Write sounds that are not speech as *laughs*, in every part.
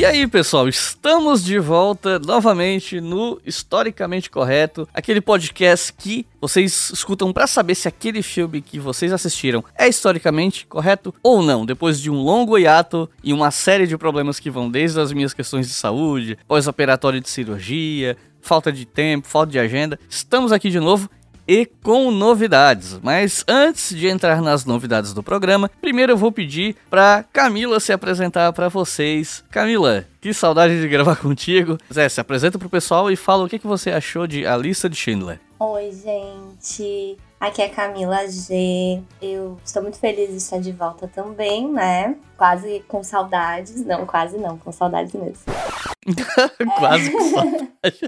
E aí, pessoal, estamos de volta novamente no Historicamente Correto, aquele podcast que vocês escutam para saber se aquele filme que vocês assistiram é historicamente correto ou não, depois de um longo hiato e uma série de problemas que vão desde as minhas questões de saúde, pós-operatório de cirurgia, falta de tempo, falta de agenda. Estamos aqui de novo e com novidades. Mas antes de entrar nas novidades do programa, primeiro eu vou pedir para Camila se apresentar para vocês. Camila, que saudade de gravar *laughs* contigo. Zé, se apresenta pro pessoal e fala o que, que você achou de A Lista de Schindler. Oi, gente. Aqui é Camila G. Eu estou muito feliz de estar de volta também, né? Quase com saudades. Não, quase não, com saudades mesmo. *laughs* quase com saudades.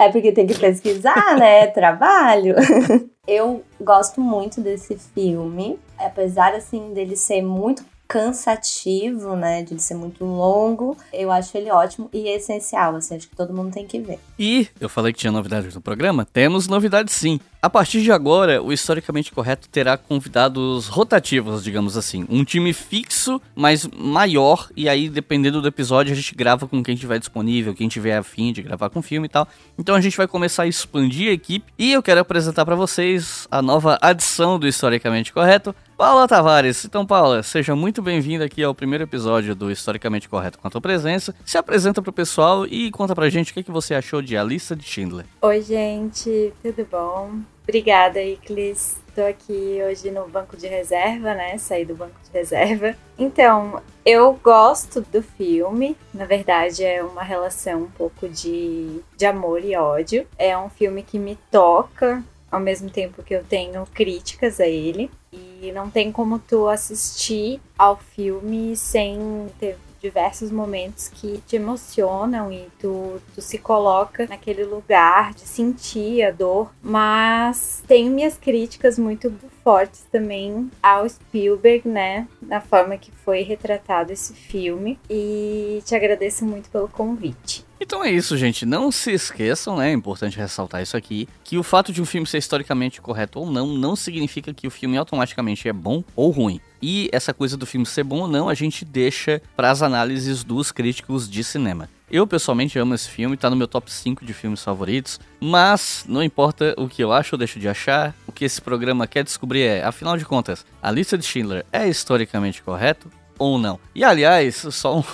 é porque tem que pesquisar, né? Trabalho. *laughs* Eu gosto muito desse filme, apesar assim dele ser muito cansativo, né? De ser muito longo. Eu acho ele ótimo e essencial, assim, acho que todo mundo tem que ver. E eu falei que tinha novidades no programa? Temos novidades sim. A partir de agora, o Historicamente Correto terá convidados rotativos, digamos assim. Um time fixo, mas maior, e aí, dependendo do episódio, a gente grava com quem tiver disponível, quem tiver afim de gravar com filme e tal. Então a gente vai começar a expandir a equipe, e eu quero apresentar para vocês a nova adição do Historicamente Correto, Paula Tavares. Então, Paula, seja muito bem-vinda aqui ao primeiro episódio do Historicamente Correto com a tua presença. Se apresenta pro pessoal e conta pra gente o que, que você achou de A Lista de Schindler. Oi, gente, tudo bom? Obrigada, Iclis. Estou aqui hoje no banco de reserva, né? Saí do banco de reserva. Então, eu gosto do filme. Na verdade, é uma relação um pouco de, de amor e ódio. É um filme que me toca, ao mesmo tempo que eu tenho críticas a ele. E não tem como tu assistir ao filme sem ter diversos momentos que te emocionam e tu, tu se coloca naquele lugar de sentir a dor, mas tenho minhas críticas muito fortes também ao Spielberg, né, na forma que foi retratado esse filme e te agradeço muito pelo convite. Então é isso, gente. Não se esqueçam, né? É importante ressaltar isso aqui: que o fato de um filme ser historicamente correto ou não, não significa que o filme automaticamente é bom ou ruim. E essa coisa do filme ser bom ou não, a gente deixa para as análises dos críticos de cinema. Eu pessoalmente amo esse filme, tá no meu top 5 de filmes favoritos, mas não importa o que eu acho ou deixo de achar, o que esse programa quer descobrir é, afinal de contas, a lista de Schindler é historicamente correto ou não? E aliás, só um,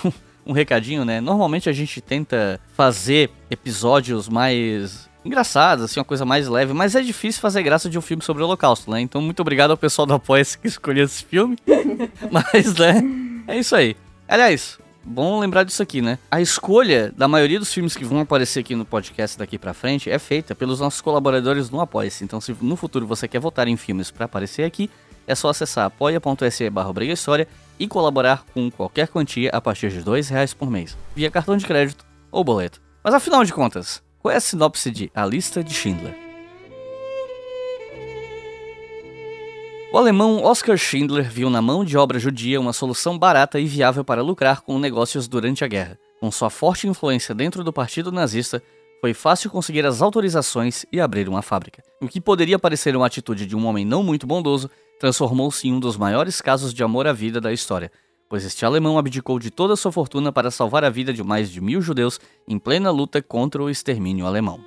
um recadinho, né? Normalmente a gente tenta fazer episódios mais engraçados, assim, uma coisa mais leve, mas é difícil fazer graça de um filme sobre o Holocausto, né? Então, muito obrigado ao pessoal do apoia *laughs* que escolheu esse filme. *laughs* mas, né? É isso aí. Aliás, bom lembrar disso aqui, né? A escolha da maioria dos filmes que vão aparecer aqui no podcast daqui para frente é feita pelos nossos colaboradores no Apoia-se. Então, se no futuro você quer votar em filmes para aparecer aqui, é só acessar apoia.se barra e colaborar com qualquer quantia a partir de R$ reais por mês, via cartão de crédito ou boleto. Mas afinal de contas, qual é a sinopse de A Lista de Schindler? O alemão Oskar Schindler viu na mão de obra judia uma solução barata e viável para lucrar com negócios durante a guerra. Com sua forte influência dentro do partido nazista, foi fácil conseguir as autorizações e abrir uma fábrica. O que poderia parecer uma atitude de um homem não muito bondoso, transformou-se em um dos maiores casos de amor à vida da história, pois este alemão abdicou de toda sua fortuna para salvar a vida de mais de mil judeus em plena luta contra o extermínio alemão.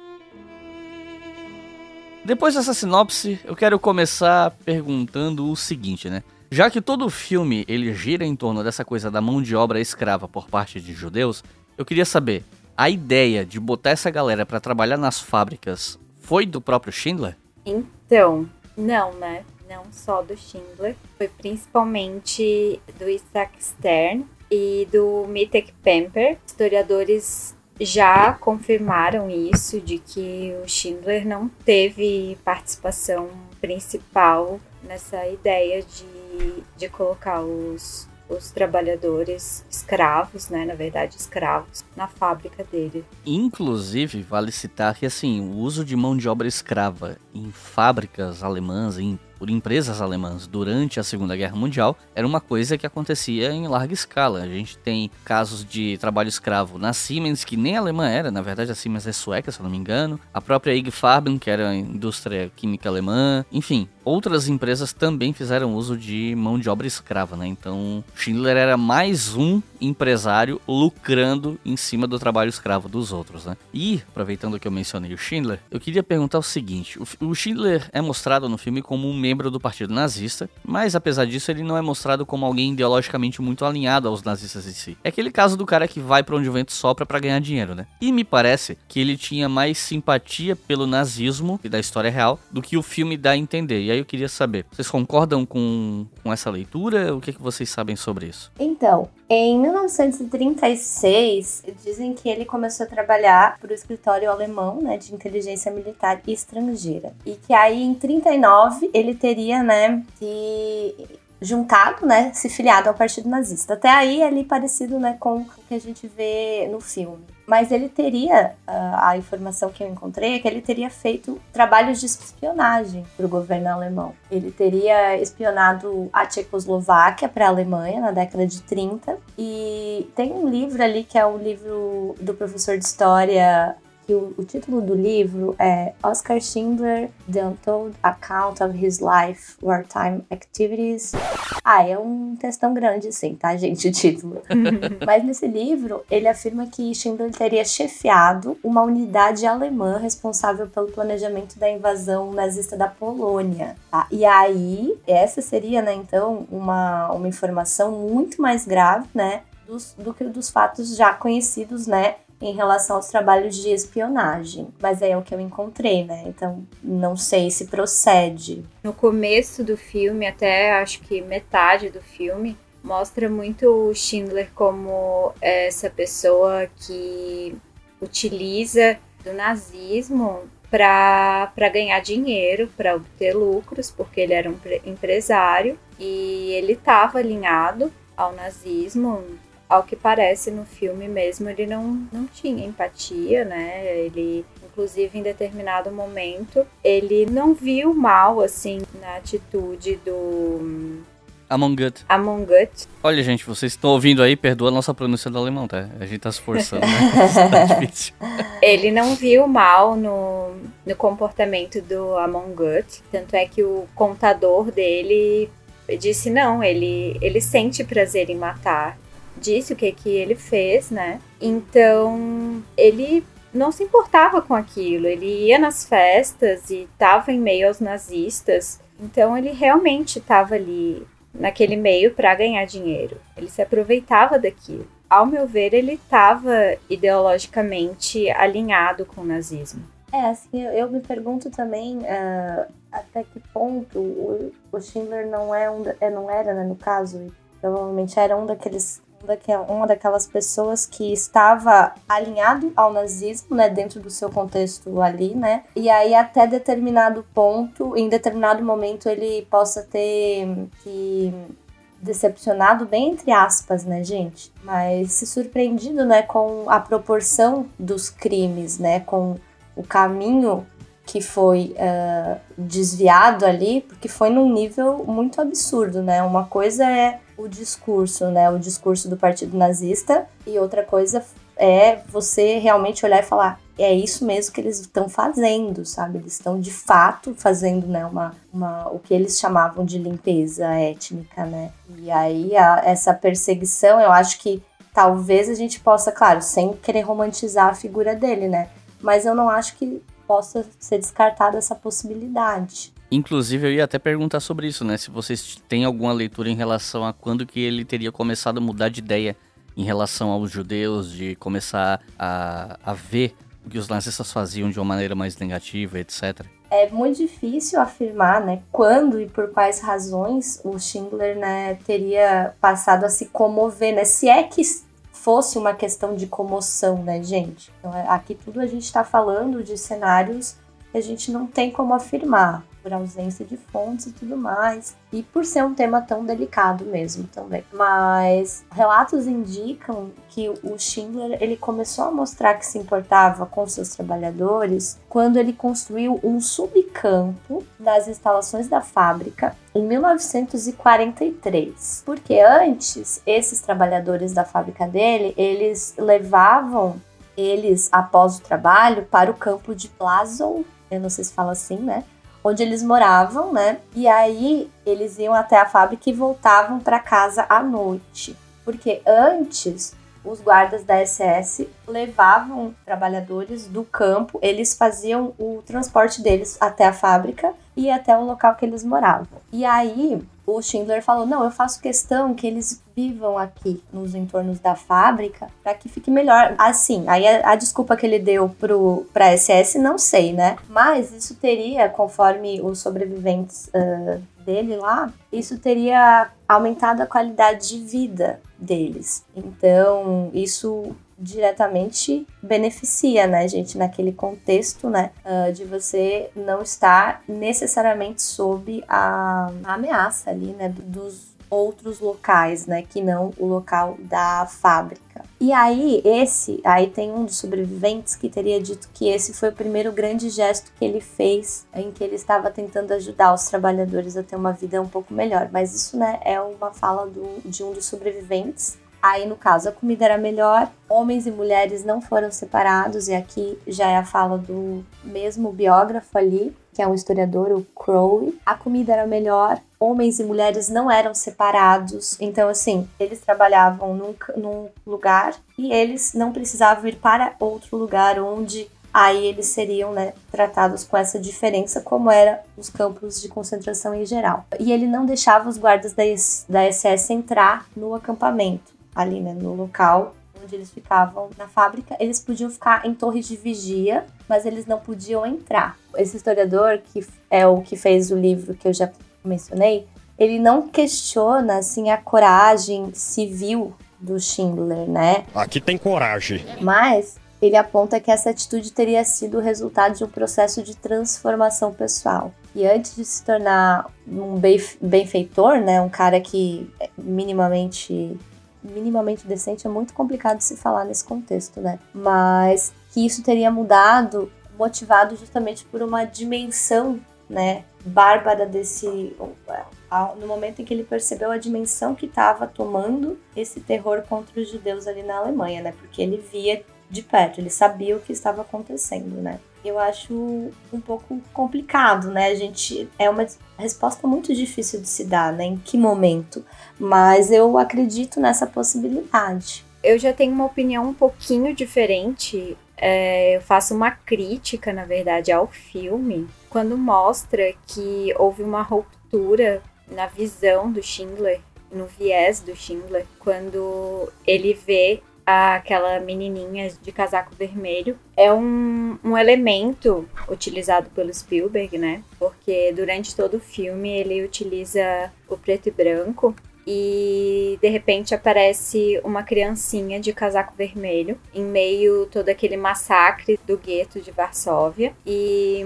Depois dessa sinopse, eu quero começar perguntando o seguinte, né? Já que todo o filme ele gira em torno dessa coisa da mão de obra escrava por parte de judeus, eu queria saber, a ideia de botar essa galera para trabalhar nas fábricas foi do próprio Schindler? Então, não, né? Não só do Schindler, foi principalmente do Isaac Stern e do Mitek Pemper. Historiadores já confirmaram isso, de que o Schindler não teve participação principal nessa ideia de, de colocar os, os trabalhadores escravos, né, na verdade escravos, na fábrica dele. Inclusive, vale citar que assim, o uso de mão de obra escrava em fábricas alemãs, em por empresas alemãs durante a Segunda Guerra Mundial era uma coisa que acontecia em larga escala. A gente tem casos de trabalho escravo na Siemens, que nem alemã era, na verdade a Siemens é sueca, se eu não me engano. A própria IG Farben, que era a indústria química alemã. Enfim, outras empresas também fizeram uso de mão de obra escrava, né? Então, Schindler era mais um empresário lucrando em cima do trabalho escravo dos outros, né? E, aproveitando que eu mencionei o Schindler, eu queria perguntar o seguinte: o Schindler é mostrado no filme como um membro do partido nazista, mas apesar disso, ele não é mostrado como alguém ideologicamente muito alinhado aos nazistas em si. É aquele caso do cara que vai para onde o vento sopra para ganhar dinheiro, né? E me parece que ele tinha mais simpatia pelo nazismo e da história real do que o filme dá a entender. E aí eu queria saber, vocês concordam com, com essa leitura? O que, que vocês sabem sobre isso? Então, em 1936, dizem que ele começou a trabalhar para o escritório alemão né, de inteligência militar estrangeira. E que aí, em 39, ele teria né, se juntado, né, se filiado ao Partido Nazista. Até aí, ali parecido né, com o que a gente vê no filme mas ele teria, ah, a informação que eu encontrei é que ele teria feito trabalhos de espionagem para o governo alemão. Ele teria espionado a Tchecoslováquia para a Alemanha na década de 30 e tem um livro ali que é o livro do professor de história que o, o, título do livro é Oscar Schindler, The Untold Account of His Life, Wartime Activities. Ah, é um textão grande, sim, tá, gente, o título. *laughs* Mas nesse livro, ele afirma que Schindler teria chefiado uma unidade alemã responsável pelo planejamento da invasão nazista da Polônia. Tá? E aí, essa seria, né, então, uma, uma informação muito mais grave, né, do que dos fatos já conhecidos, né, em relação aos trabalhos de espionagem. Mas é o que eu encontrei, né? Então não sei se procede. No começo do filme, até acho que metade do filme, mostra muito o Schindler como essa pessoa que utiliza do nazismo para ganhar dinheiro, para obter lucros, porque ele era um empresário e ele estava alinhado ao nazismo ao que parece no filme mesmo, ele não, não tinha empatia, né? Ele, inclusive, em determinado momento, ele não viu mal, assim, na atitude do. Among Gut. Among Gut. Olha, gente, vocês estão ouvindo aí, perdoa a nossa pronúncia do alemão, tá? A gente tá se forçando, né? *laughs* tá difícil. Ele não viu mal no, no comportamento do Among Gut, tanto é que o contador dele disse não, ele, ele sente prazer em matar disse o que que ele fez, né? Então, ele não se importava com aquilo. Ele ia nas festas e estava em meio aos nazistas. Então, ele realmente estava ali naquele meio para ganhar dinheiro. Ele se aproveitava daquilo. Ao meu ver, ele estava ideologicamente alinhado com o nazismo. É, assim, eu me pergunto também uh, até que ponto o, o Schindler não, é um, é, não era, né, no caso, provavelmente era um daqueles uma daquelas pessoas que estava alinhado ao nazismo, né, dentro do seu contexto ali, né? E aí até determinado ponto, em determinado momento ele possa ter se decepcionado bem entre aspas, né, gente? Mas se surpreendido, né, com a proporção dos crimes, né, com o caminho que foi uh, desviado ali, porque foi num nível muito absurdo, né? Uma coisa é o discurso, né? O discurso do partido nazista, e outra coisa é você realmente olhar e falar: é isso mesmo que eles estão fazendo, sabe? Eles estão de fato fazendo, né, uma, uma, o que eles chamavam de limpeza étnica, né? E aí a, essa perseguição, eu acho que talvez a gente possa, claro, sem querer romantizar a figura dele, né? Mas eu não acho que possa ser descartada essa possibilidade. Inclusive, eu ia até perguntar sobre isso, né? Se vocês têm alguma leitura em relação a quando que ele teria começado a mudar de ideia em relação aos judeus, de começar a, a ver o que os nazistas faziam de uma maneira mais negativa, etc. É muito difícil afirmar, né, quando e por quais razões o Schindler, né, teria passado a se comover, né? Se é que fosse uma questão de comoção, né, gente? Então, é, aqui tudo a gente está falando de cenários que a gente não tem como afirmar por ausência de fontes e tudo mais, e por ser um tema tão delicado mesmo também. Mas relatos indicam que o Schindler ele começou a mostrar que se importava com seus trabalhadores quando ele construiu um subcampo das instalações da fábrica em 1943. Porque antes, esses trabalhadores da fábrica dele, eles levavam eles após o trabalho para o campo de Plazow, eu não sei se fala assim, né? Onde eles moravam, né? E aí eles iam até a fábrica e voltavam para casa à noite. Porque antes os guardas da SS levavam trabalhadores do campo, eles faziam o transporte deles até a fábrica e até o local que eles moravam. E aí o Schindler falou: Não, eu faço questão que eles vivam aqui nos entornos da fábrica para que fique melhor. Assim, aí a, a, desculpa que ele deu pro, pra SS, não sei, né? Mas isso teria, conforme os sobreviventes uh, dele lá, isso teria aumentado a qualidade de vida deles. Então, isso diretamente beneficia, né, gente, naquele contexto, né, uh, de você não estar necessariamente sob a, a ameaça ali, né, dos outros locais, né, que não o local da fábrica. E aí, esse, aí tem um dos sobreviventes que teria dito que esse foi o primeiro grande gesto que ele fez em que ele estava tentando ajudar os trabalhadores a ter uma vida um pouco melhor. Mas isso, né, é uma fala do, de um dos sobreviventes. Aí, no caso, a comida era melhor, homens e mulheres não foram separados, e aqui já é a fala do mesmo biógrafo ali, que é um historiador, o Crowley. A comida era melhor, homens e mulheres não eram separados, então, assim, eles trabalhavam num, num lugar e eles não precisavam ir para outro lugar onde aí eles seriam né, tratados com essa diferença, como era os campos de concentração em geral. E ele não deixava os guardas da, da SS entrar no acampamento ali, né, no local onde eles ficavam na fábrica, eles podiam ficar em torres de vigia, mas eles não podiam entrar. Esse historiador, que é o que fez o livro que eu já mencionei, ele não questiona assim a coragem civil do Schindler, né? Aqui tem coragem. Mas ele aponta que essa atitude teria sido o resultado de um processo de transformação pessoal. E antes de se tornar um benfeitor, né, um cara que é minimamente minimamente decente é muito complicado se falar nesse contexto, né? Mas que isso teria mudado, motivado justamente por uma dimensão, né, bárbara desse no momento em que ele percebeu a dimensão que estava tomando esse terror contra os judeus ali na Alemanha, né? Porque ele via de perto, ele sabia o que estava acontecendo, né? Eu acho um pouco complicado, né? A gente é uma resposta muito difícil de se dar, né? Em que momento? Mas eu acredito nessa possibilidade. Eu já tenho uma opinião um pouquinho diferente. É, eu faço uma crítica, na verdade, ao filme quando mostra que houve uma ruptura na visão do Schindler, no viés do Schindler, quando ele vê aquela menininha de casaco vermelho é um, um elemento utilizado pelo Spielberg, né? Porque durante todo o filme ele utiliza o preto e branco e de repente aparece uma criancinha de casaco vermelho em meio todo aquele massacre do gueto de Varsóvia e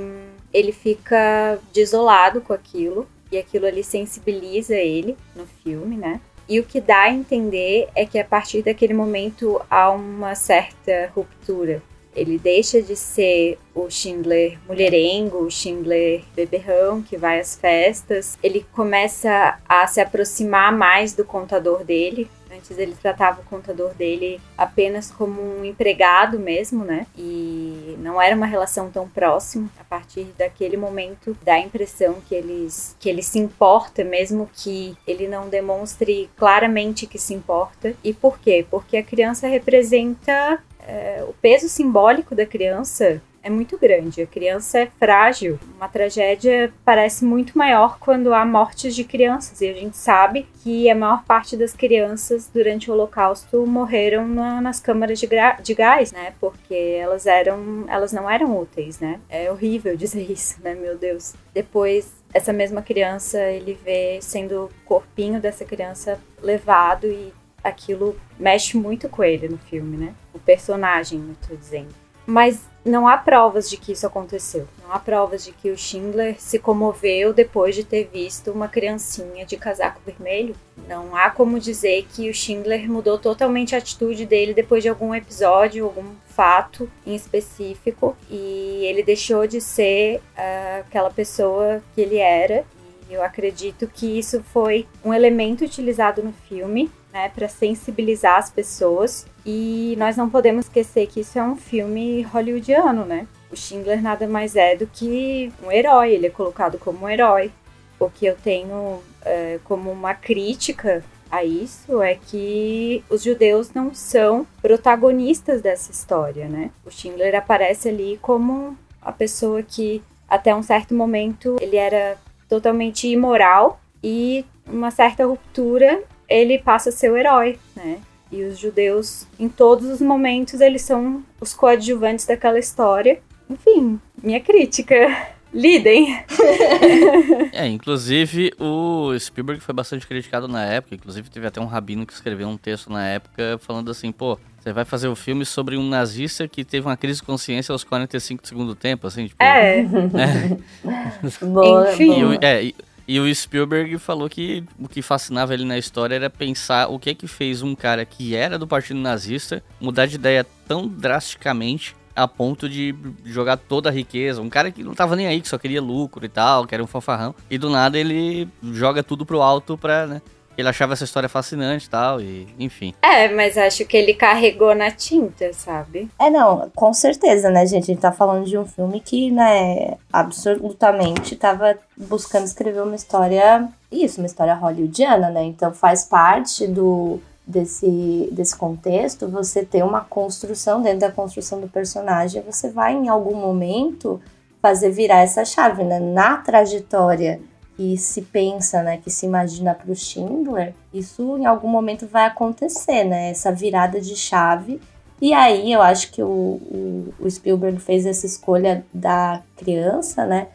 ele fica desolado com aquilo e aquilo ali sensibiliza ele no filme, né? E o que dá a entender é que a partir daquele momento há uma certa ruptura. Ele deixa de ser o Schindler mulherengo, o Schindler beberrão que vai às festas. Ele começa a se aproximar mais do contador dele, Antes ele tratava o contador dele apenas como um empregado mesmo, né? E não era uma relação tão próxima. A partir daquele momento dá a impressão que eles que ele se importa, mesmo que ele não demonstre claramente que se importa. E por quê? Porque a criança representa é, o peso simbólico da criança é muito grande. A criança é frágil. Uma tragédia parece muito maior quando há mortes de crianças. E a gente sabe que a maior parte das crianças durante o Holocausto morreram na, nas câmaras de, de, gás, né? Porque elas eram, elas não eram úteis, né? É horrível *laughs* dizer isso, né? Meu Deus. Depois essa mesma criança, ele vê sendo o corpinho dessa criança levado e aquilo mexe muito com ele no filme, né? O personagem, eu tô dizendo. Mas não há provas de que isso aconteceu. Não há provas de que o Schindler se comoveu depois de ter visto uma criancinha de casaco vermelho. Não há como dizer que o Schindler mudou totalmente a atitude dele depois de algum episódio, algum fato em específico e ele deixou de ser uh, aquela pessoa que ele era. E eu acredito que isso foi um elemento utilizado no filme né, para sensibilizar as pessoas. E nós não podemos esquecer que isso é um filme hollywoodiano, né? O Schindler nada mais é do que um herói, ele é colocado como um herói. O que eu tenho é, como uma crítica a isso é que os judeus não são protagonistas dessa história, né? O Schindler aparece ali como a pessoa que até um certo momento ele era totalmente imoral e uma certa ruptura ele passa a ser o herói, né? E os judeus, em todos os momentos, eles são os coadjuvantes daquela história. Enfim, minha crítica. *laughs* Lidem! *laughs* é, inclusive o Spielberg foi bastante criticado na época. Inclusive, teve até um rabino que escreveu um texto na época falando assim: pô, você vai fazer o um filme sobre um nazista que teve uma crise de consciência aos 45 do segundo tempo, assim, tipo. É. *laughs* é. Boa, Enfim. boa. E, é, e, e o Spielberg falou que o que fascinava ele na história era pensar o que é que fez um cara que era do partido nazista mudar de ideia tão drasticamente a ponto de jogar toda a riqueza. Um cara que não tava nem aí, que só queria lucro e tal, que era um fanfarrão. E do nada ele joga tudo pro alto pra, né? Ele achava essa história fascinante e tal, e enfim. É, mas acho que ele carregou na tinta, sabe? É, não, com certeza, né, gente? A gente tá falando de um filme que, né, absolutamente tava buscando escrever uma história, isso, uma história hollywoodiana, né? Então faz parte do desse, desse contexto você ter uma construção dentro da construção do personagem, você vai em algum momento fazer virar essa chave, né? Na trajetória que se pensa, né, que se imagina para o Schindler, isso em algum momento vai acontecer, né, essa virada de chave. E aí eu acho que o, o, o Spielberg fez essa escolha da criança, né,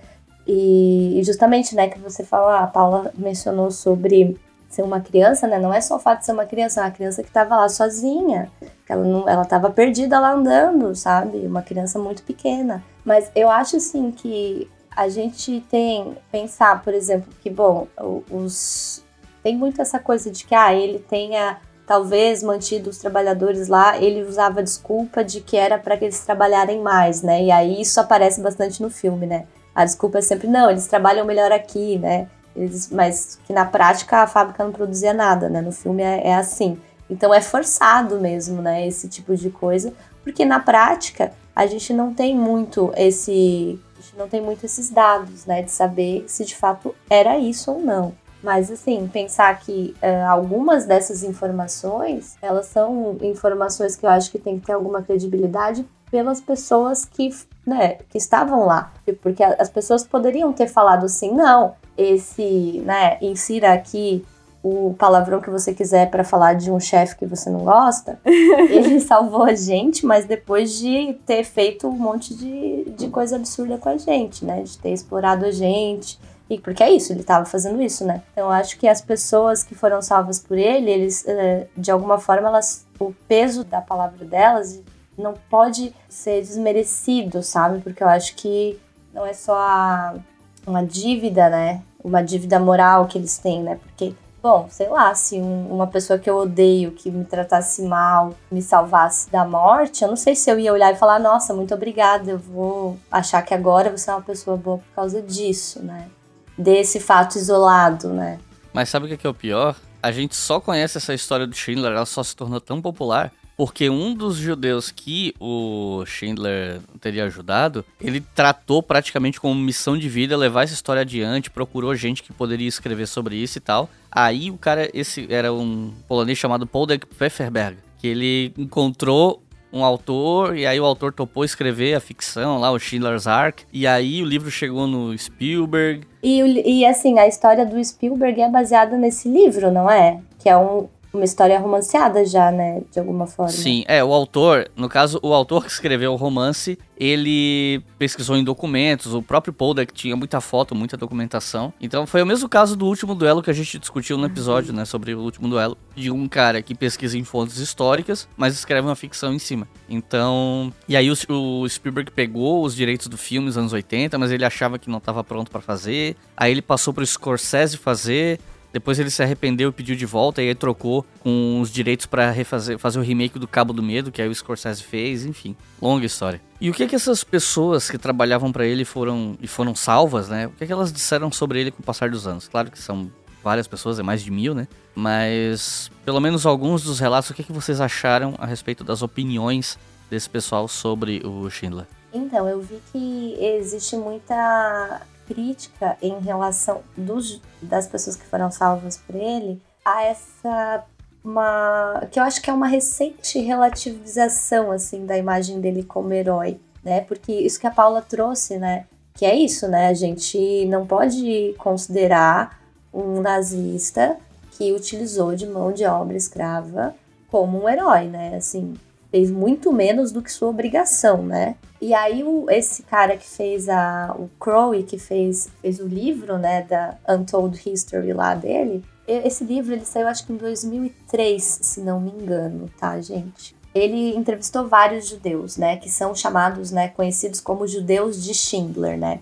e, e justamente, né, que você falou, a Paula mencionou sobre ser uma criança, né, não é só o fato de ser uma criança, é uma criança que estava lá sozinha, que ela não, ela estava perdida lá andando, sabe, uma criança muito pequena. Mas eu acho assim que a gente tem pensar, por exemplo, que bom, os tem muito essa coisa de que ah, ele tenha talvez mantido os trabalhadores lá, ele usava a desculpa de que era para que eles trabalharem mais, né? E aí isso aparece bastante no filme, né? A desculpa é sempre não, eles trabalham melhor aqui, né? Eles, mas que na prática a fábrica não produzia nada, né? No filme é, é assim. Então é forçado mesmo, né? Esse tipo de coisa, porque na prática a gente não tem muito esse não tem muito esses dados, né, de saber se de fato era isso ou não. Mas assim, pensar que uh, algumas dessas informações, elas são informações que eu acho que tem que ter alguma credibilidade pelas pessoas que, né, que estavam lá. Porque as pessoas poderiam ter falado assim, não, esse, né, insira aqui o palavrão que você quiser para falar de um chefe que você não gosta, *laughs* ele salvou a gente, mas depois de ter feito um monte de, de coisa absurda com a gente, né? De ter explorado a gente. E porque é isso, ele estava fazendo isso, né? Então eu acho que as pessoas que foram salvas por ele, eles, eh, de alguma forma, elas, o peso da palavra delas não pode ser desmerecido, sabe? Porque eu acho que não é só a, uma dívida, né? Uma dívida moral que eles têm, né? Porque Bom, sei lá, se um, uma pessoa que eu odeio, que me tratasse mal, me salvasse da morte, eu não sei se eu ia olhar e falar, nossa, muito obrigada, eu vou achar que agora você é uma pessoa boa por causa disso, né? Desse fato isolado, né? Mas sabe o que é o pior? A gente só conhece essa história do Schindler, ela só se tornou tão popular porque um dos judeus que o Schindler teria ajudado, ele tratou praticamente como missão de vida levar essa história adiante, procurou gente que poderia escrever sobre isso e tal. Aí o cara, esse era um polonês chamado Poldek Pfefferberg, que ele encontrou um autor, e aí o autor topou escrever a ficção lá, o Schindler's Ark, e aí o livro chegou no Spielberg. E, e assim, a história do Spielberg é baseada nesse livro, não é? Que é um, uma história romanceada já, né? De alguma forma. Sim, é, o autor, no caso, o autor que escreveu o romance, ele pesquisou em documentos, o próprio Poldek tinha muita foto, muita documentação. Então foi o mesmo caso do último duelo que a gente discutiu no episódio, né? Sobre o último duelo, de um cara que pesquisa em fontes históricas, mas escreve uma ficção em cima. Então. E aí o, o Spielberg pegou os direitos do filme nos anos 80, mas ele achava que não estava pronto para fazer. Aí ele passou pro Scorsese fazer. Depois ele se arrependeu e pediu de volta, e aí trocou com os direitos para refazer fazer o remake do Cabo do Medo, que aí o Scorsese fez, enfim, longa história. E o que que essas pessoas que trabalhavam para ele foram e foram salvas, né? O que que elas disseram sobre ele com o passar dos anos? Claro que são várias pessoas, é mais de mil, né? Mas pelo menos alguns dos relatos, o que que vocês acharam a respeito das opiniões desse pessoal sobre o Schindler? Então, eu vi que existe muita crítica em relação dos, das pessoas que foram salvas por ele a essa uma que eu acho que é uma recente relativização assim da imagem dele como herói, né? Porque isso que a Paula trouxe, né? Que é isso, né? A gente não pode considerar um nazista que utilizou de mão de obra escrava como um herói, né? Assim, fez muito menos do que sua obrigação, né? E aí o, esse cara que fez a o Crowe que fez, fez o livro, né, da Untold History lá dele, esse livro ele saiu acho que em 2003, se não me engano, tá, gente? Ele entrevistou vários judeus, né, que são chamados, né, conhecidos como judeus de Schindler, né?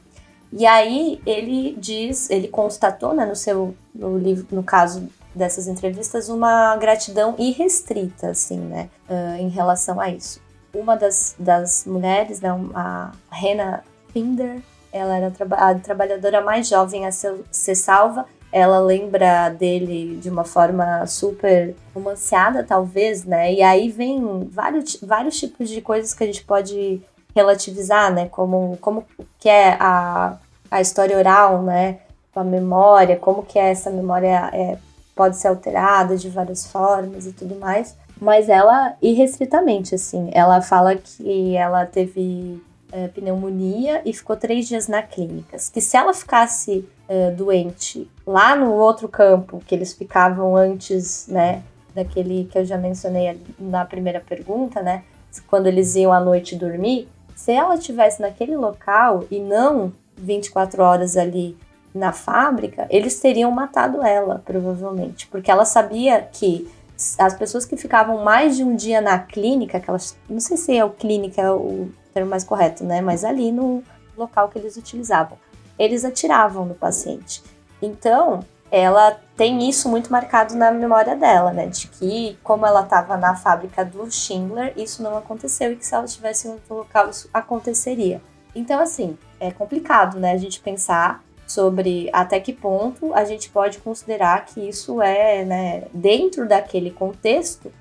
E aí ele diz, ele constatou, né, no seu no livro, no caso dessas entrevistas uma gratidão irrestrita, assim, né, uh, em relação a isso. Uma das, das mulheres, né, a Rena Finder, ela era a trabalhadora mais jovem a ser, ser salva. Ela lembra dele de uma forma super romanceada, talvez, né? E aí vem vários, vários tipos de coisas que a gente pode relativizar, né? Como, como que é a, a história oral, né? Com a memória, como que é essa memória é, pode ser alterada de várias formas e tudo mais. Mas ela, irrestritamente, assim, ela fala que ela teve é, pneumonia e ficou três dias na clínica. Que se ela ficasse é, doente lá no outro campo que eles ficavam antes, né, daquele que eu já mencionei na primeira pergunta, né, quando eles iam à noite dormir, se ela tivesse naquele local e não 24 horas ali na fábrica, eles teriam matado ela, provavelmente, porque ela sabia que as pessoas que ficavam mais de um dia na clínica, aquelas, não sei se é o clínica é o termo mais correto, né, mas ali no local que eles utilizavam, eles atiravam no paciente. Então, ela tem isso muito marcado na memória dela, né? De que, como ela estava na fábrica do Schindler, isso não aconteceu e que se ela estivesse em outro local, isso aconteceria. Então, assim, é complicado, né? A gente pensar sobre até que ponto a gente pode considerar que isso é, né, dentro daquele contexto,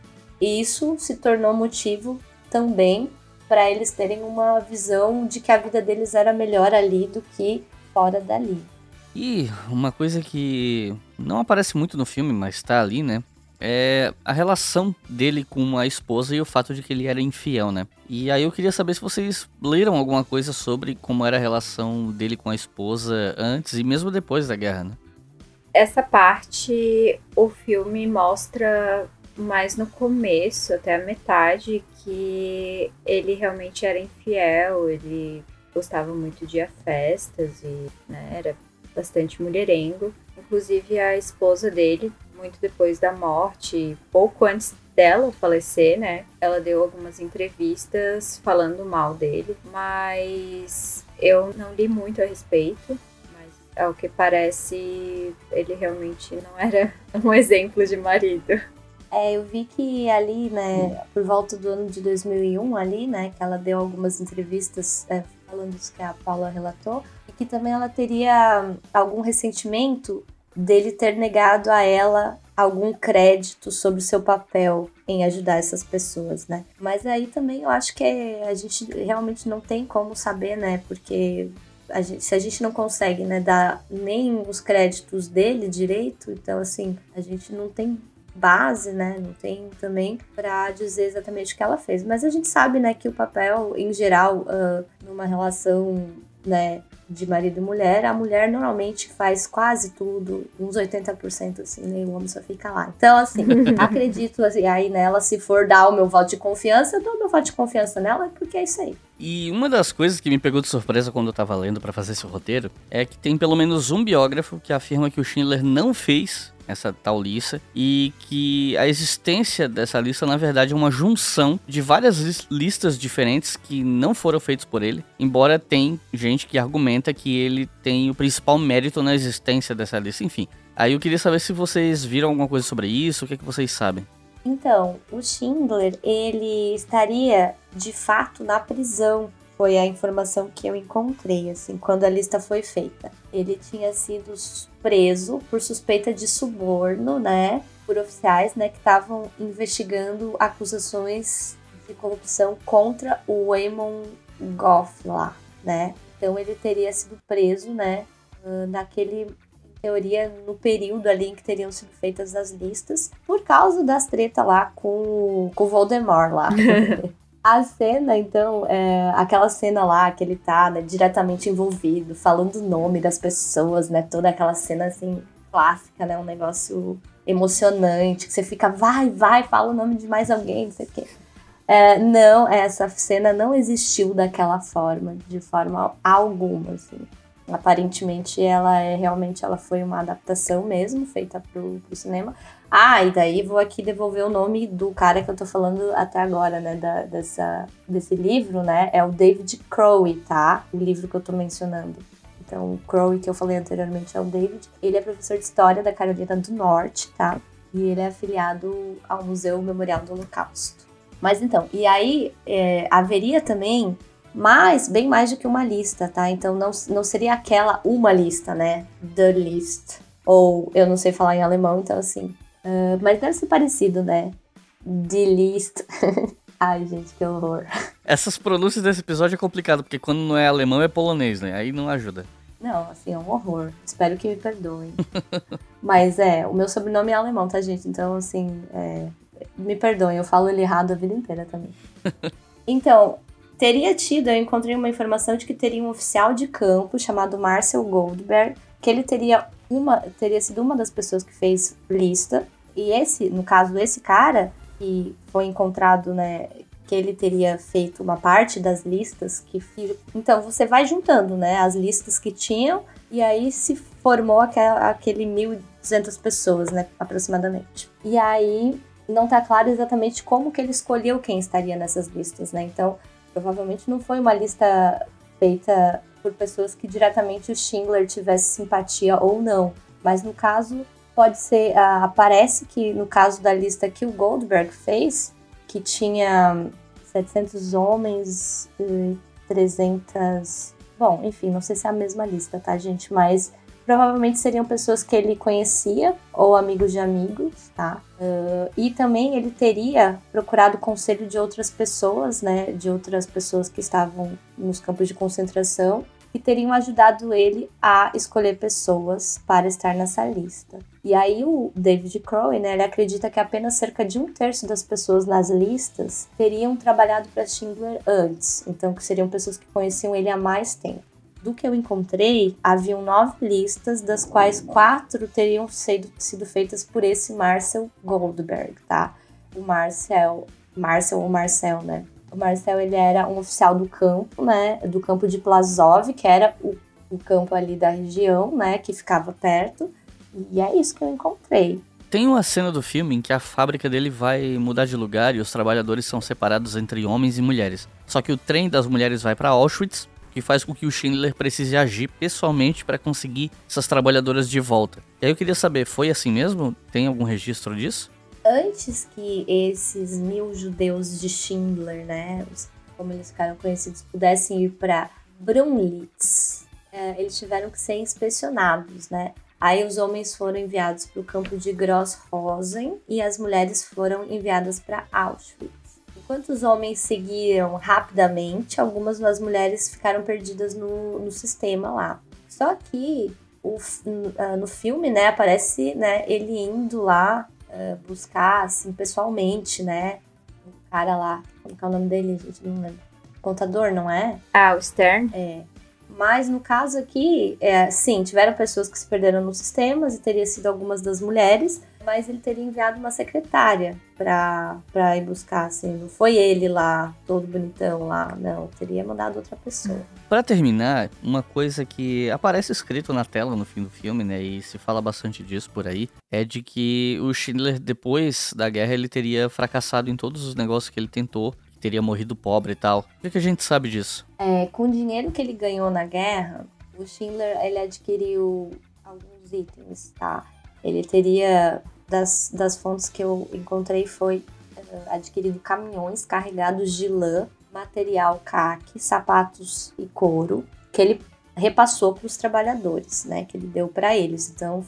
isso se tornou motivo também para eles terem uma visão de que a vida deles era melhor ali do que fora dali. E uma coisa que não aparece muito no filme, mas está ali, né? É a relação dele com a esposa e o fato de que ele era infiel, né? E aí eu queria saber se vocês leram alguma coisa sobre como era a relação dele com a esposa antes e mesmo depois da guerra, né? Essa parte o filme mostra mais no começo, até a metade, que ele realmente era infiel, ele gostava muito de ir a festas e né, era bastante mulherengo. Inclusive a esposa dele muito depois da morte, pouco antes dela falecer, né? Ela deu algumas entrevistas falando mal dele, mas eu não li muito a respeito. Mas ao que parece, ele realmente não era *laughs* um exemplo de marido. É, eu vi que ali, né, por volta do ano de 2001, ali, né, que ela deu algumas entrevistas é, falando isso que a Paula relatou, e que também ela teria algum ressentimento dele ter negado a ela algum crédito sobre o seu papel em ajudar essas pessoas, né? Mas aí também eu acho que a gente realmente não tem como saber, né? Porque a gente, se a gente não consegue, né, dar nem os créditos dele direito, então assim, a gente não tem base, né? Não tem também para dizer exatamente o que ela fez. Mas a gente sabe, né, que o papel, em geral, uh, numa relação, né, de marido e mulher, a mulher normalmente faz quase tudo, uns 80% assim, né? O homem só fica lá. Então, assim, *laughs* acredito assim, aí nela, se for dar o meu voto de confiança, eu dou o meu voto de confiança nela, porque é isso aí. E uma das coisas que me pegou de surpresa quando eu tava lendo para fazer esse roteiro é que tem pelo menos um biógrafo que afirma que o Schindler não fez essa tal lista, e que a existência dessa lista, na verdade, é uma junção de várias listas diferentes que não foram feitas por ele, embora tem gente que argumenta que ele tem o principal mérito na existência dessa lista, enfim. Aí eu queria saber se vocês viram alguma coisa sobre isso, o que, é que vocês sabem. Então, o Schindler, ele estaria de fato na prisão foi a informação que eu encontrei, assim, quando a lista foi feita. Ele tinha sido preso por suspeita de suborno, né, por oficiais, né, que estavam investigando acusações de corrupção contra o Eamon Goff lá, né. Então ele teria sido preso, né, naquele em teoria, no período ali em que teriam sido feitas as listas, por causa das tretas lá com, com o Voldemort lá. *laughs* A cena, então, é aquela cena lá que ele tá né, diretamente envolvido, falando o nome das pessoas, né? Toda aquela cena assim, clássica, né? Um negócio emocionante, que você fica, vai, vai, fala o nome de mais alguém, não sei o quê. É, não, essa cena não existiu daquela forma, de forma alguma, assim. Aparentemente ela é realmente ela foi uma adaptação mesmo, feita pro, pro cinema. Ah, e daí vou aqui devolver o nome do cara que eu tô falando até agora, né? Da, dessa, desse livro, né? É o David Crowe, tá? O livro que eu tô mencionando. Então, o Crowe que eu falei anteriormente é o David. Ele é professor de História da Carolina do Norte, tá? E ele é afiliado ao Museu Memorial do Holocausto. Mas então, e aí é, haveria também mais, bem mais do que uma lista, tá? Então não, não seria aquela uma lista, né? The list. Ou eu não sei falar em alemão, então assim. Uh, mas deve ser parecido, né? The list. *laughs* Ai, gente, que horror. Essas pronúncias desse episódio é complicado, porque quando não é alemão é polonês, né? Aí não ajuda. Não, assim, é um horror. Espero que me perdoem. *laughs* Mas é, o meu sobrenome é alemão, tá, gente? Então, assim, é, me perdoem, eu falo ele errado a vida inteira também. *laughs* Então, teria tido, eu encontrei uma informação de que teria um oficial de campo chamado Marcel Goldberg, que ele teria uma teria sido uma das pessoas que fez lista e esse, no caso esse cara que foi encontrado, né, que ele teria feito uma parte das listas que então você vai juntando, né, as listas que tinham e aí se formou aquela, aquele 1.200 pessoas, né, aproximadamente. E aí não tá claro exatamente como que ele escolheu quem estaria nessas listas, né? Então, Provavelmente não foi uma lista feita por pessoas que diretamente o Schindler tivesse simpatia ou não. Mas no caso, pode ser. Uh, aparece que no caso da lista que o Goldberg fez, que tinha 700 homens e 300. Bom, enfim, não sei se é a mesma lista, tá, gente? Mas provavelmente seriam pessoas que ele conhecia ou amigos de amigos, tá? Uh, e também ele teria procurado conselho de outras pessoas, né? De outras pessoas que estavam nos campos de concentração que teriam ajudado ele a escolher pessoas para estar nessa lista. E aí o David Crowe, né, ele acredita que apenas cerca de um terço das pessoas nas listas teriam trabalhado para Schindler antes, então que seriam pessoas que conheciam ele há mais tempo do que eu encontrei, haviam nove listas, das quais quatro teriam sido, sido feitas por esse Marcel Goldberg, tá? O Marcel, Marcel ou Marcel, né? O Marcel, ele era um oficial do campo, né? Do campo de Plazov, que era o, o campo ali da região, né? Que ficava perto. E é isso que eu encontrei. Tem uma cena do filme em que a fábrica dele vai mudar de lugar e os trabalhadores são separados entre homens e mulheres. Só que o trem das mulheres vai para Auschwitz que faz com que o Schindler precise agir pessoalmente para conseguir essas trabalhadoras de volta. E aí eu queria saber, foi assim mesmo? Tem algum registro disso? Antes que esses mil judeus de Schindler, né, como eles ficaram conhecidos, pudessem ir para Brunlitz, é, eles tiveram que ser inspecionados, né? Aí os homens foram enviados para o campo de Grossrosen e as mulheres foram enviadas para Auschwitz. Enquanto os homens seguiram rapidamente, algumas das mulheres ficaram perdidas no, no sistema lá. Só que o, ah, no filme, né, aparece né, ele indo lá uh, buscar, assim, pessoalmente, né? O cara lá, como é o nome dele, gente? Não lembro. Contador, não é? Ah, o Stern? É. Mas no caso aqui, é, sim, tiveram pessoas que se perderam nos sistemas e teria sido algumas das mulheres, mas ele teria enviado uma secretária pra ir buscar, assim. Não foi ele lá, todo bonitão lá, não. Teria mandado outra pessoa. Para terminar, uma coisa que aparece escrito na tela no fim do filme, né, e se fala bastante disso por aí, é de que o Schindler, depois da guerra, ele teria fracassado em todos os negócios que ele tentou, teria morrido pobre e tal. O que, que a gente sabe disso? É, com o dinheiro que ele ganhou na guerra, o Schindler, ele adquiriu alguns itens, tá? Ele teria das, das fontes que eu encontrei foi uh, adquirido caminhões carregados de lã, material caque, sapatos e couro, que ele repassou para os trabalhadores, né? Que ele deu para eles. Então,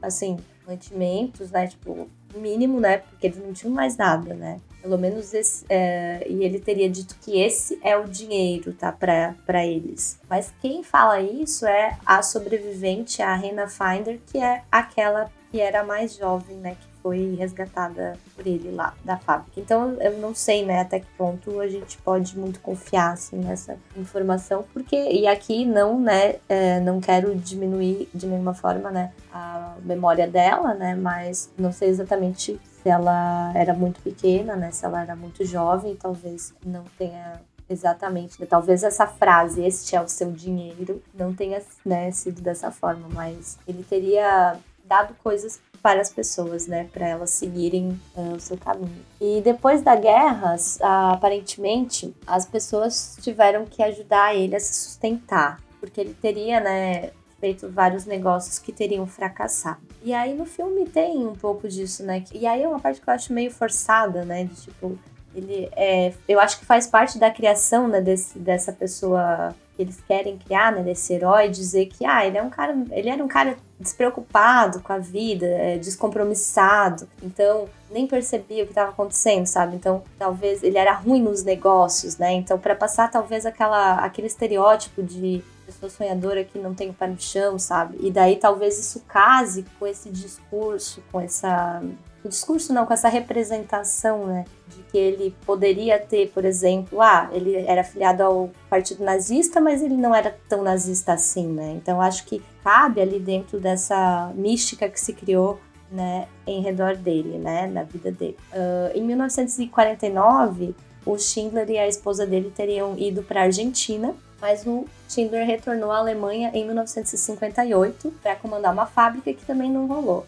assim, mantimentos, né? Tipo, mínimo, né? Porque eles não tinham mais nada, né? Pelo menos esse. É, e ele teria dito que esse é o dinheiro, tá? Para eles. Mas quem fala isso é a sobrevivente, a Rena Finder, que é aquela que era mais jovem, né, que foi resgatada por ele lá da fábrica. Então eu não sei, né, até que ponto a gente pode muito confiar assim nessa informação, porque e aqui não, né, é, não quero diminuir de nenhuma forma, né, a memória dela, né, mas não sei exatamente ela era muito pequena, né, se ela era muito jovem, talvez não tenha Exatamente. Né? Talvez essa frase, este é o seu dinheiro, não tenha né, sido dessa forma, mas ele teria dado coisas para as pessoas, né, para elas seguirem uh, o seu caminho. E depois da guerra, uh, aparentemente, as pessoas tiveram que ajudar ele a se sustentar, porque ele teria, né, feito vários negócios que teriam fracassado. E aí no filme tem um pouco disso, né? E aí é uma parte que eu acho meio forçada, né, de tipo ele é, eu acho que faz parte da criação, né, desse, dessa pessoa que eles querem criar, né, desse herói, dizer que ah, ele é um cara, ele era um cara despreocupado com a vida, é, descompromissado, então nem percebia o que estava acontecendo, sabe? Então talvez ele era ruim nos negócios, né? Então para passar talvez aquela aquele estereótipo de pessoa sonhadora que não tem o pé no chão, sabe? E daí talvez isso case com esse discurso, com essa o discurso não, com essa representação, né, de que ele poderia ter, por exemplo, ah, ele era afiliado ao partido nazista, mas ele não era tão nazista assim, né? Então acho que cabe ali dentro dessa mística que se criou né, em redor dele, né, na vida dele. Uh, em 1949, o Schindler e a esposa dele teriam ido para a Argentina, mas o Schindler retornou à Alemanha em 1958 para comandar uma fábrica que também não rolou.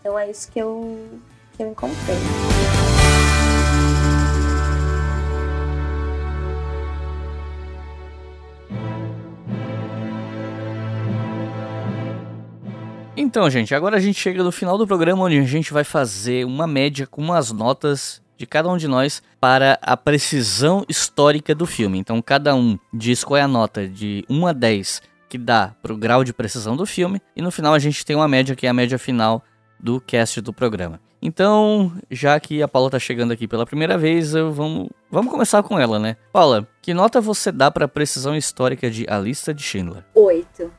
Então é isso que eu que eu encontrei. Então, gente, agora a gente chega no final do programa onde a gente vai fazer uma média com as notas de cada um de nós para a precisão histórica do filme. Então, cada um diz qual é a nota de 1 a 10 que dá para o grau de precisão do filme, e no final a gente tem uma média que é a média final do cast do programa. Então, já que a Paula tá chegando aqui pela primeira vez, vamos, vamos começar com ela, né? Paula, que nota você dá para a precisão histórica de A Lista de Schindler? Oito.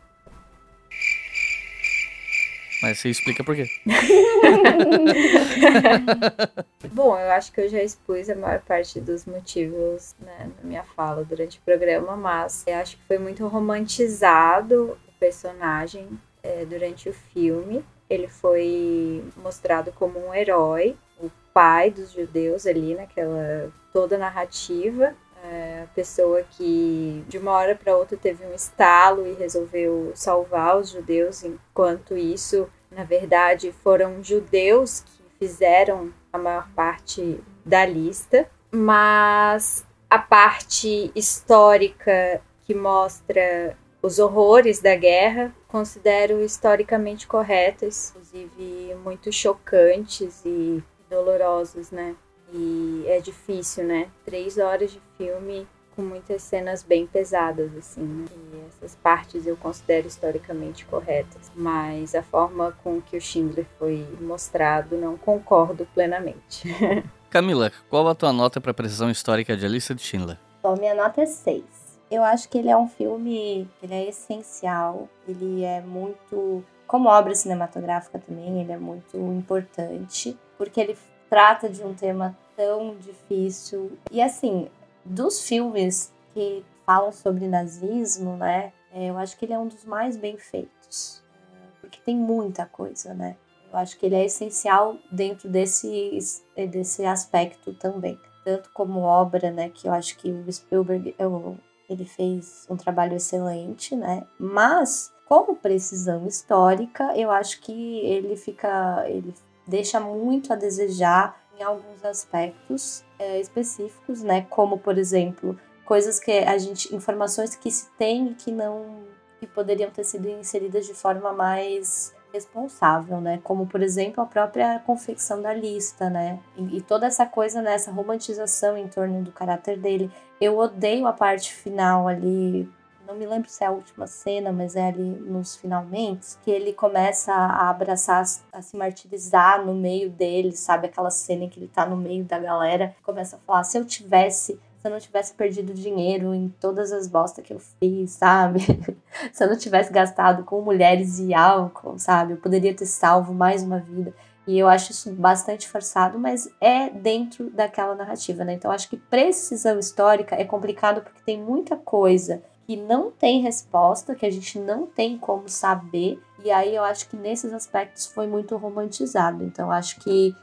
Mas você explica por quê. *laughs* Bom, eu acho que eu já expus a maior parte dos motivos né, na minha fala durante o programa, mas eu acho que foi muito romantizado o personagem é, durante o filme ele foi mostrado como um herói, o pai dos judeus ali naquela toda narrativa, é, a pessoa que de uma hora para outra teve um estalo e resolveu salvar os judeus, enquanto isso, na verdade, foram judeus que fizeram a maior parte da lista, mas a parte histórica que mostra os horrores da guerra considero historicamente corretas, inclusive muito chocantes e dolorosos, né? E é difícil, né? Três horas de filme com muitas cenas bem pesadas, assim, né? E essas partes eu considero historicamente corretas. Mas a forma com que o Schindler foi mostrado, não concordo plenamente. *laughs* Camila, qual a tua nota para a precisão histórica de Alice de Schindler? Bom, minha nota é 6. Eu acho que ele é um filme, ele é essencial, ele é muito, como obra cinematográfica também, ele é muito importante, porque ele trata de um tema tão difícil. E assim, dos filmes que falam sobre nazismo, né? É, eu acho que ele é um dos mais bem feitos, é, porque tem muita coisa, né? Eu acho que ele é essencial dentro desse, desse aspecto também. Tanto como obra, né? Que eu acho que o Spielberg eu, ele fez um trabalho excelente, né? Mas, como precisão histórica, eu acho que ele fica. ele deixa muito a desejar em alguns aspectos é, específicos, né? Como, por exemplo, coisas que a gente. informações que se tem e que não. que poderiam ter sido inseridas de forma mais responsável, né? Como, por exemplo, a própria confecção da lista, né? E, e toda essa coisa, né? essa romantização em torno do caráter dele. Eu odeio a parte final ali, não me lembro se é a última cena, mas é ali nos finalmente, que ele começa a abraçar, a se martirizar no meio dele, sabe? Aquela cena em que ele tá no meio da galera, começa a falar: se eu tivesse se eu não tivesse perdido dinheiro em todas as bostas que eu fiz, sabe? *laughs* se eu não tivesse gastado com mulheres e álcool, sabe? Eu poderia ter salvo mais uma vida. E eu acho isso bastante forçado, mas é dentro daquela narrativa, né? Então acho que precisão histórica é complicado porque tem muita coisa que não tem resposta, que a gente não tem como saber. E aí eu acho que nesses aspectos foi muito romantizado. Então acho que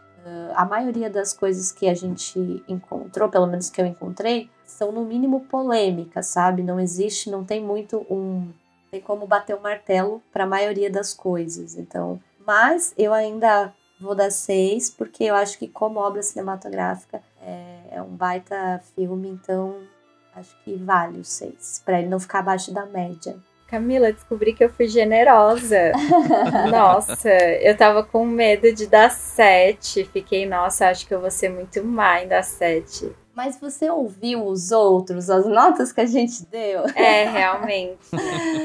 a maioria das coisas que a gente encontrou, pelo menos que eu encontrei, são no mínimo polêmicas, sabe? Não existe, não tem muito um. Tem como bater o um martelo para a maioria das coisas. Então, mas eu ainda vou dar seis, porque eu acho que, como obra cinematográfica, é, é um baita filme, então acho que vale os seis, para ele não ficar abaixo da média. Camila, descobri que eu fui generosa. *laughs* nossa, eu tava com medo de dar sete. Fiquei, nossa, acho que eu vou ser muito má em dar sete. Mas você ouviu os outros, as notas que a gente deu? É, realmente.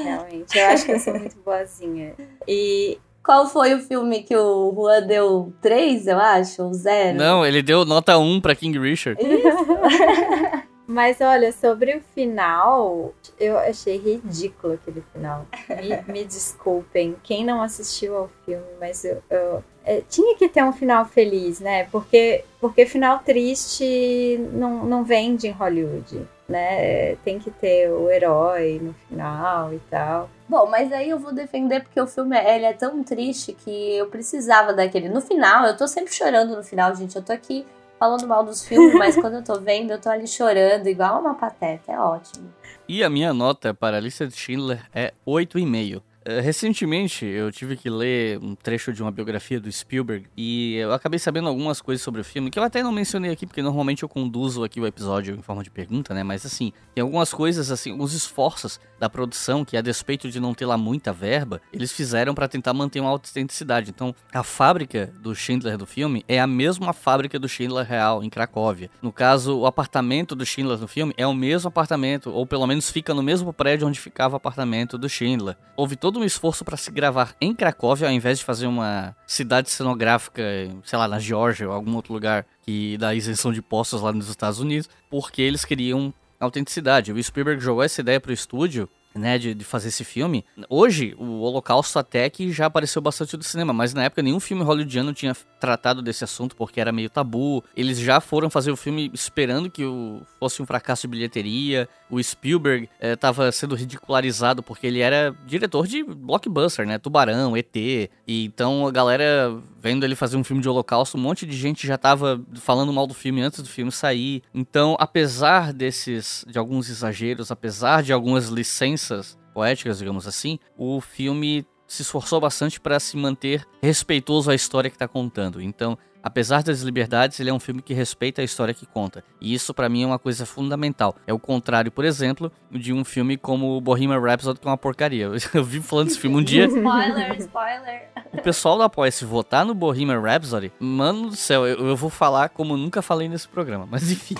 realmente. Eu acho que eu sou muito boazinha. E qual foi o filme que o Juan deu três, eu acho, ou zero? Não, ele deu nota um para King Richard. Isso. *laughs* Mas olha, sobre o final, eu achei ridículo aquele final. Me, me desculpem, quem não assistiu ao filme, mas eu, eu é, tinha que ter um final feliz, né? Porque, porque final triste não, não vende em Hollywood, né? Tem que ter o herói no final e tal. Bom, mas aí eu vou defender porque o filme ele é tão triste que eu precisava daquele. No final, eu tô sempre chorando no final, gente. Eu tô aqui falando mal dos filmes, mas quando eu tô vendo, eu tô ali chorando, igual uma pateta. É ótimo. E a minha nota para a lista de Schindler é 8,5. Eh, recentemente eu tive que ler um trecho de uma biografia do Spielberg e eu acabei sabendo algumas coisas sobre o filme que eu até não mencionei aqui porque normalmente eu conduzo aqui o episódio em forma de pergunta, né? Mas assim, tem algumas coisas assim, alguns esforços da produção que a despeito de não ter lá muita verba, eles fizeram para tentar manter uma autenticidade. Então, a fábrica do Schindler do filme é a mesma fábrica do Schindler real em Cracóvia. No caso, o apartamento do Schindler no filme é o mesmo apartamento ou pelo menos fica no mesmo prédio onde ficava o apartamento do Schindler. Houve todo todo um esforço para se gravar em Cracóvia, ao invés de fazer uma cidade cenográfica, sei lá, na Geórgia ou algum outro lugar que dá isenção de impostos lá nos Estados Unidos, porque eles queriam autenticidade. O Spielberg jogou essa ideia para o estúdio né, de, de, fazer esse filme. Hoje, o Holocausto até que já apareceu bastante do cinema, mas na época nenhum filme hollywoodiano tinha tratado desse assunto porque era meio tabu. Eles já foram fazer o filme esperando que o, fosse um fracasso de bilheteria. O Spielberg estava eh, sendo ridicularizado porque ele era diretor de blockbuster, né, Tubarão, ET. E então a galera vendo ele fazer um filme de Holocausto, um monte de gente já estava falando mal do filme antes do filme sair. Então, apesar desses de alguns exageros, apesar de algumas licenças licenças poéticas, digamos assim, o filme se esforçou bastante para se manter respeitoso à história que está contando. Então, Apesar das liberdades, ele é um filme que respeita a história que conta. E isso para mim é uma coisa fundamental. É o contrário, por exemplo, de um filme como Bohemian Rhapsody que é uma porcaria. *laughs* Eu vi falando desse filme um dia. *laughs* spoiler, spoiler. O pessoal da Apoia se votar no Bohemian Rhapsody, mano do céu, eu, eu vou falar como nunca falei nesse programa, mas enfim.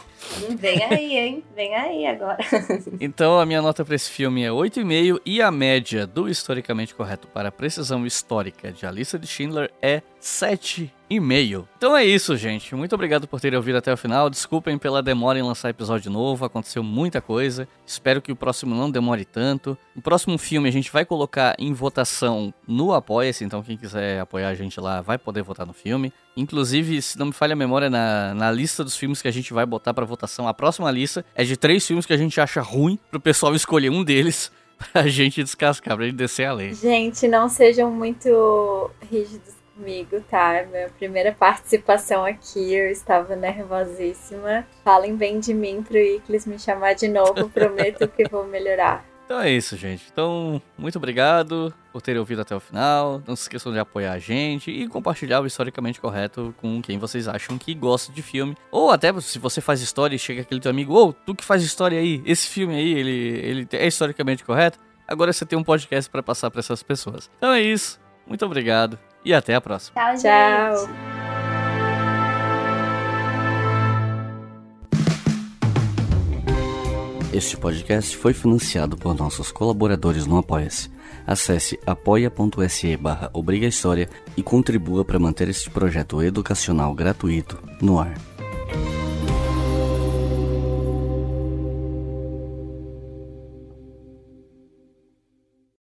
Vem aí, hein? Vem aí agora. *laughs* então a minha nota para esse filme é 8,5 e a média do historicamente correto para a precisão histórica de A Lista de Schindler é 7 e-mail. Então é isso, gente. Muito obrigado por terem ouvido até o final. Desculpem pela demora em lançar episódio novo, aconteceu muita coisa. Espero que o próximo não demore tanto. O próximo filme a gente vai colocar em votação no Apoia-se, então quem quiser apoiar a gente lá vai poder votar no filme. Inclusive, se não me falha a memória, na, na lista dos filmes que a gente vai botar para votação, a próxima lista é de três filmes que a gente acha ruim pro pessoal escolher um deles *laughs* pra gente descascar, pra gente descer a lei. Gente, não sejam muito rígidos comigo, tá? Minha primeira participação aqui, eu estava nervosíssima. Falem bem de mim pro Iclis me chamar de novo, prometo que vou melhorar. *laughs* Então é isso, gente. Então, muito obrigado por terem ouvido até o final. Não se esqueçam de apoiar a gente e compartilhar o historicamente correto com quem vocês acham que gosta de filme. Ou até se você faz história e chega aquele teu amigo, ô, oh, tu que faz história aí, esse filme aí, ele, ele é historicamente correto. Agora você tem um podcast para passar para essas pessoas. Então é isso. Muito obrigado e até a próxima. Tchau, Tchau. Este podcast foi financiado por nossos colaboradores no Apoia-se. Acesse apoia.se barra e contribua para manter este projeto educacional gratuito no ar.